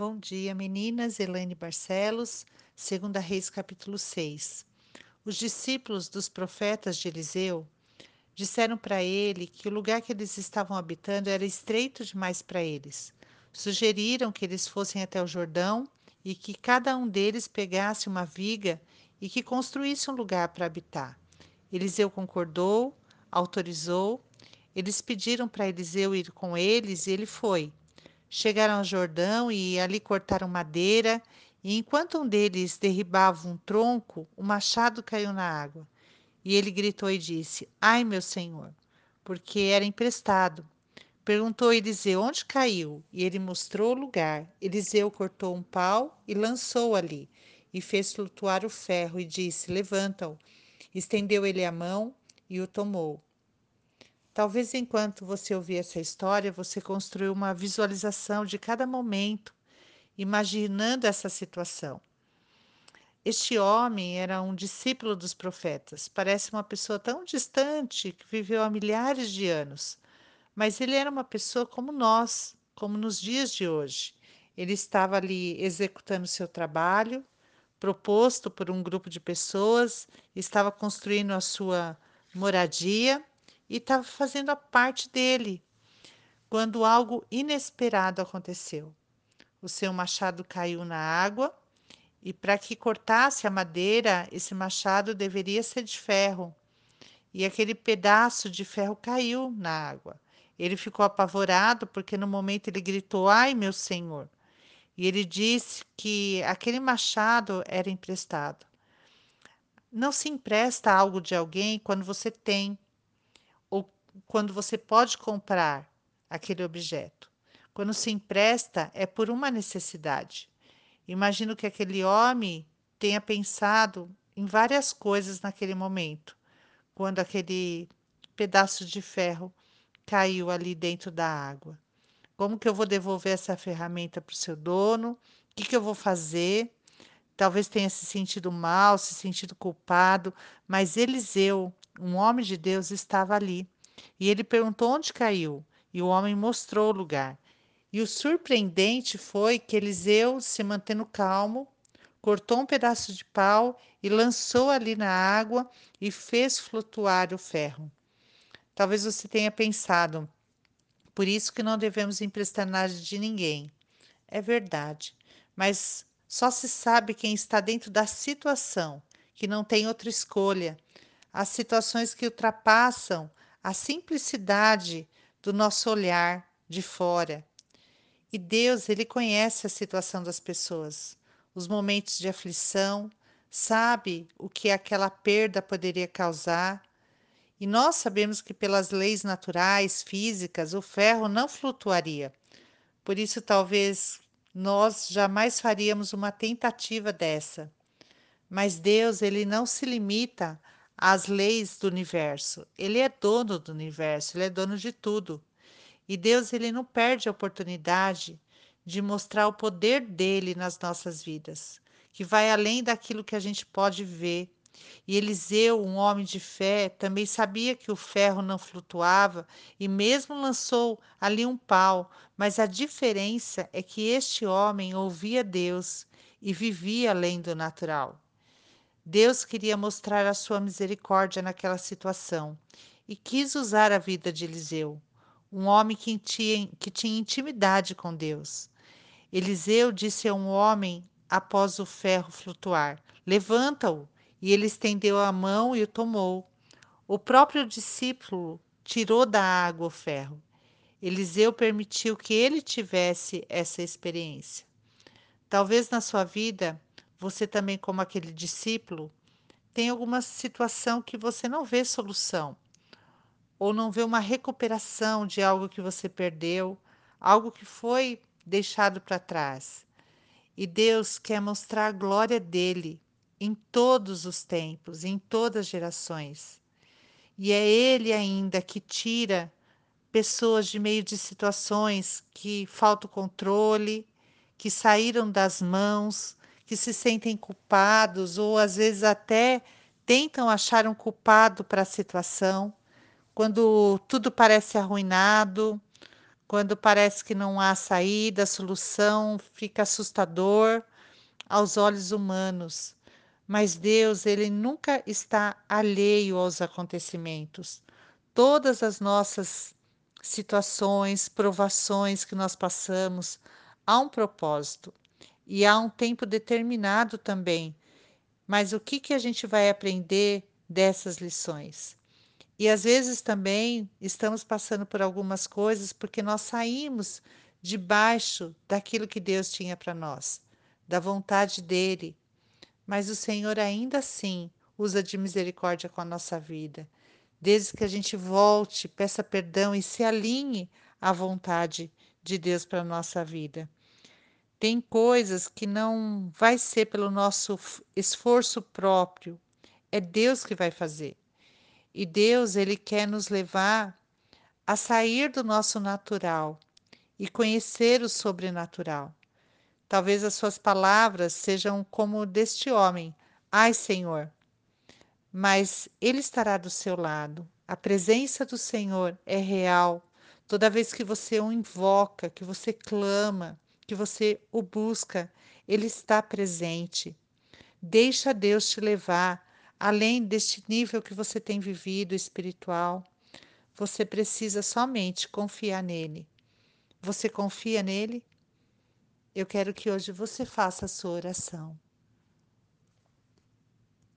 Bom dia, meninas. Elaine Barcelos, 2 Reis, capítulo 6. Os discípulos dos profetas de Eliseu disseram para ele que o lugar que eles estavam habitando era estreito demais para eles. Sugeriram que eles fossem até o Jordão e que cada um deles pegasse uma viga e que construísse um lugar para habitar. Eliseu concordou, autorizou. Eles pediram para Eliseu ir com eles e ele foi. Chegaram ao Jordão e ali cortaram madeira, e enquanto um deles derribava um tronco, o machado caiu na água. E ele gritou e disse: Ai, meu senhor, porque era emprestado. Perguntou Eliseu: Onde caiu? E ele mostrou o lugar. Eliseu cortou um pau e lançou ali, e fez flutuar o ferro, e disse: Levanta-o. Estendeu ele a mão e o tomou. Talvez enquanto você ouvir essa história, você construiu uma visualização de cada momento, imaginando essa situação. Este homem era um discípulo dos profetas. Parece uma pessoa tão distante que viveu há milhares de anos. Mas ele era uma pessoa como nós, como nos dias de hoje. Ele estava ali executando seu trabalho, proposto por um grupo de pessoas, estava construindo a sua moradia e estava fazendo a parte dele quando algo inesperado aconteceu. O seu machado caiu na água e para que cortasse a madeira, esse machado deveria ser de ferro. E aquele pedaço de ferro caiu na água. Ele ficou apavorado porque no momento ele gritou: Ai, meu senhor! E ele disse que aquele machado era emprestado. Não se empresta algo de alguém quando você tem quando você pode comprar aquele objeto. Quando se empresta, é por uma necessidade. Imagino que aquele homem tenha pensado em várias coisas naquele momento, quando aquele pedaço de ferro caiu ali dentro da água. Como que eu vou devolver essa ferramenta para o seu dono? O que, que eu vou fazer? Talvez tenha se sentido mal, se sentido culpado, mas Eliseu, um homem de Deus, estava ali e ele perguntou onde caiu, e o homem mostrou o lugar. E o surpreendente foi que Eliseu, se mantendo calmo, cortou um pedaço de pau e lançou ali na água e fez flutuar o ferro. Talvez você tenha pensado, por isso que não devemos emprestar nada de ninguém. É verdade, mas só se sabe quem está dentro da situação, que não tem outra escolha. As situações que ultrapassam a simplicidade do nosso olhar de fora. E Deus, ele conhece a situação das pessoas, os momentos de aflição, sabe o que aquela perda poderia causar. E nós sabemos que pelas leis naturais, físicas, o ferro não flutuaria. Por isso, talvez nós jamais faríamos uma tentativa dessa. Mas Deus, ele não se limita as leis do universo. Ele é dono do universo, ele é dono de tudo. E Deus ele não perde a oportunidade de mostrar o poder dele nas nossas vidas, que vai além daquilo que a gente pode ver. E Eliseu, um homem de fé, também sabia que o ferro não flutuava e mesmo lançou ali um pau, mas a diferença é que este homem ouvia Deus e vivia além do natural. Deus queria mostrar a sua misericórdia naquela situação e quis usar a vida de Eliseu, um homem que tinha, que tinha intimidade com Deus. Eliseu disse a um homem após o ferro flutuar: Levanta-o. E ele estendeu a mão e o tomou. O próprio discípulo tirou da água o ferro. Eliseu permitiu que ele tivesse essa experiência. Talvez na sua vida você também, como aquele discípulo, tem alguma situação que você não vê solução, ou não vê uma recuperação de algo que você perdeu, algo que foi deixado para trás. E Deus quer mostrar a glória dele em todos os tempos, em todas as gerações. E é Ele ainda que tira pessoas de meio de situações que falta o controle, que saíram das mãos, que se sentem culpados ou às vezes até tentam achar um culpado para a situação, quando tudo parece arruinado, quando parece que não há saída, solução, fica assustador aos olhos humanos. Mas Deus, ele nunca está alheio aos acontecimentos. Todas as nossas situações, provações que nós passamos, há um propósito e há um tempo determinado também. Mas o que que a gente vai aprender dessas lições? E às vezes também estamos passando por algumas coisas porque nós saímos debaixo daquilo que Deus tinha para nós, da vontade dele. Mas o Senhor ainda assim usa de misericórdia com a nossa vida. Desde que a gente volte, peça perdão e se alinhe à vontade de Deus para a nossa vida. Tem coisas que não vai ser pelo nosso esforço próprio, é Deus que vai fazer. E Deus, ele quer nos levar a sair do nosso natural e conhecer o sobrenatural. Talvez as suas palavras sejam como deste homem: Ai, Senhor. Mas ele estará do seu lado. A presença do Senhor é real. Toda vez que você o invoca, que você clama, que você o busca, ele está presente. Deixa Deus te levar além deste nível que você tem vivido espiritual, você precisa somente confiar nele. Você confia nele? Eu quero que hoje você faça a sua oração.